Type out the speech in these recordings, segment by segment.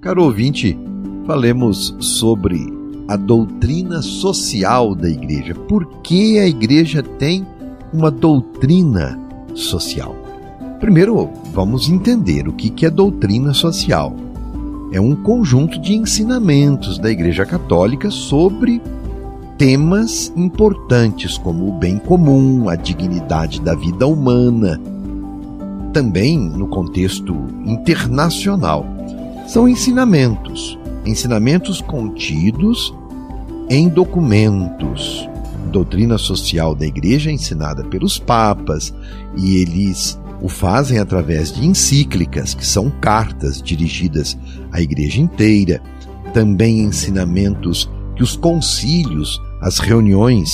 Caro ouvinte, falemos sobre a doutrina social da igreja. Por que a igreja tem uma doutrina social? Primeiro, vamos entender o que é doutrina social. É um conjunto de ensinamentos da Igreja Católica sobre temas importantes como o bem comum, a dignidade da vida humana, também no contexto internacional. São ensinamentos, ensinamentos contidos em documentos. Doutrina social da igreja ensinada pelos papas. E eles o fazem através de encíclicas, que são cartas dirigidas à igreja inteira, também ensinamentos que os concílios, as reuniões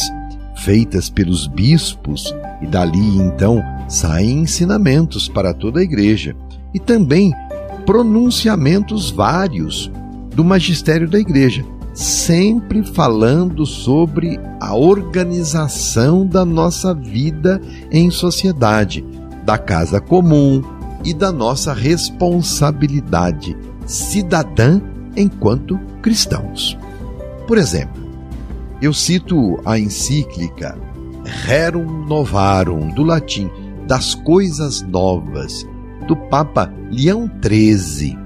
feitas pelos bispos, e dali então saem ensinamentos para toda a igreja, e também pronunciamentos vários do magistério da igreja, sempre falando sobre a organização da nossa vida em sociedade, da casa comum e da nossa responsabilidade cidadã enquanto cristãos. Por exemplo, eu cito a encíclica Rerum Novarum, do latim, das coisas novas, do Papa Leão XIII,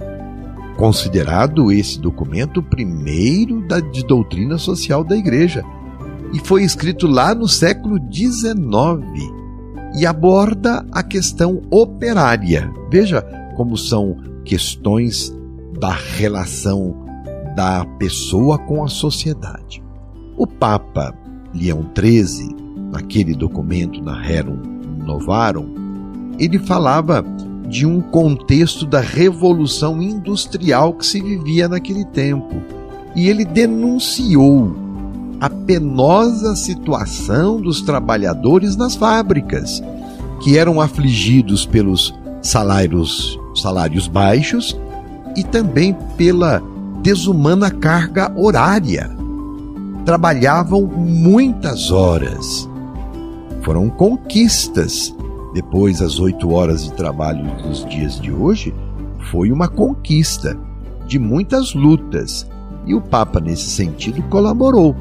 considerado esse documento o primeiro da, de doutrina social da Igreja, e foi escrito lá no século XIX e aborda a questão operária. Veja como são questões da relação da pessoa com a sociedade. O Papa Leão XIII, naquele documento na Rerum Novarum, ele falava de um contexto da revolução industrial que se vivia naquele tempo. E ele denunciou a penosa situação dos trabalhadores nas fábricas, que eram afligidos pelos salários, salários baixos e também pela desumana carga horária. Trabalhavam muitas horas. Foram conquistas depois as oito horas de trabalho dos dias de hoje, foi uma conquista de muitas lutas. E o Papa, nesse sentido, colaborou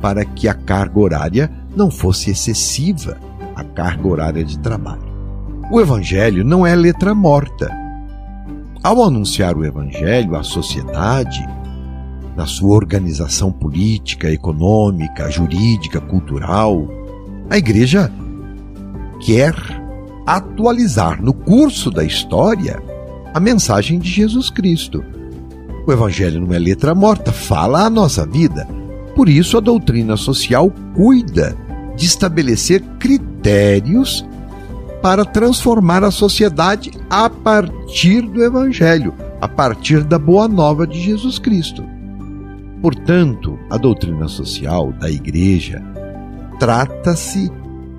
para que a carga horária não fosse excessiva, a carga horária de trabalho. O Evangelho não é letra morta. Ao anunciar o Evangelho à sociedade, na sua organização política, econômica, jurídica, cultural, a Igreja quer atualizar no curso da história a mensagem de Jesus Cristo. O Evangelho não é letra morta, fala a nossa vida. Por isso, a doutrina social cuida de estabelecer critérios para transformar a sociedade a partir do Evangelho, a partir da boa nova de Jesus Cristo. Portanto, a doutrina social da Igreja trata-se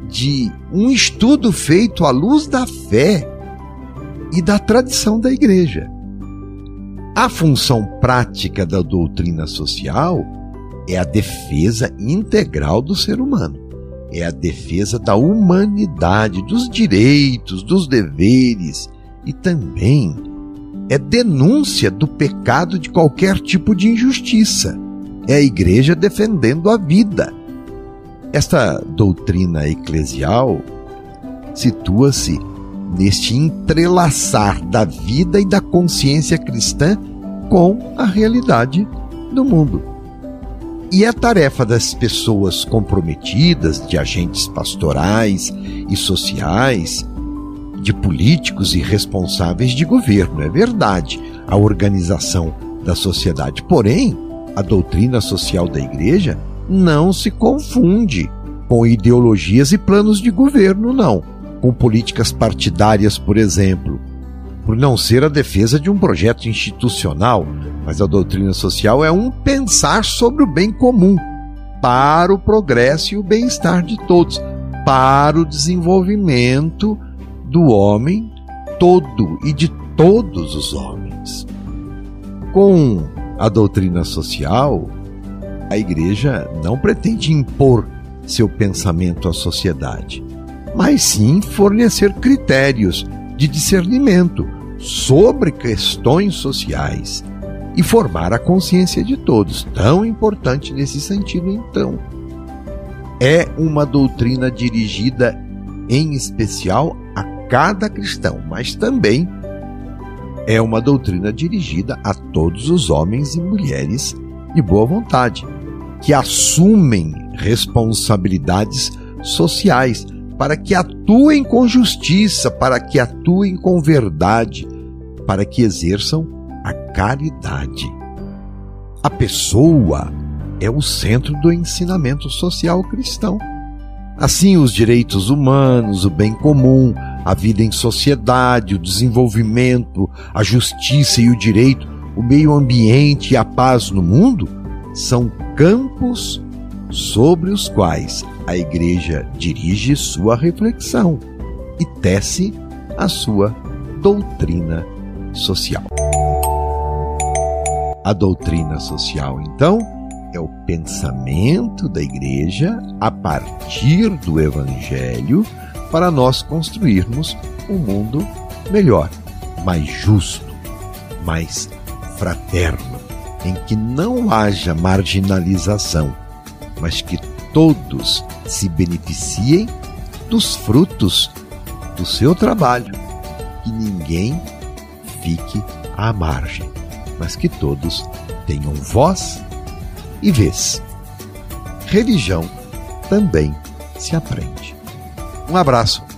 de um estudo feito à luz da fé e da tradição da igreja. A função prática da doutrina social é a defesa integral do ser humano, é a defesa da humanidade, dos direitos, dos deveres e também é denúncia do pecado de qualquer tipo de injustiça. É a igreja defendendo a vida esta doutrina eclesial situa-se neste entrelaçar da vida e da consciência cristã com a realidade do mundo. E é tarefa das pessoas comprometidas, de agentes pastorais e sociais, de políticos e responsáveis de governo, é verdade, a organização da sociedade. Porém, a doutrina social da igreja não se confunde com ideologias e planos de governo, não. Com políticas partidárias, por exemplo. Por não ser a defesa de um projeto institucional, mas a doutrina social é um pensar sobre o bem comum, para o progresso e o bem-estar de todos, para o desenvolvimento do homem todo e de todos os homens. Com a doutrina social, a igreja não pretende impor seu pensamento à sociedade, mas sim fornecer critérios de discernimento sobre questões sociais e formar a consciência de todos. Tão importante nesse sentido, então. É uma doutrina dirigida em especial a cada cristão, mas também é uma doutrina dirigida a todos os homens e mulheres de boa vontade, que assumem responsabilidades sociais para que atuem com justiça, para que atuem com verdade, para que exerçam a caridade. A pessoa é o centro do ensinamento social cristão. Assim, os direitos humanos, o bem comum, a vida em sociedade, o desenvolvimento, a justiça e o direito, o meio ambiente e a paz no mundo são campos sobre os quais a Igreja dirige sua reflexão e tece a sua doutrina social. A doutrina social, então, é o pensamento da Igreja a partir do Evangelho para nós construirmos um mundo melhor, mais justo, mais fraterno, em que não haja marginalização, mas que todos se beneficiem dos frutos do seu trabalho, que ninguém fique à margem, mas que todos tenham voz e vez. Religião também se aprende. Um abraço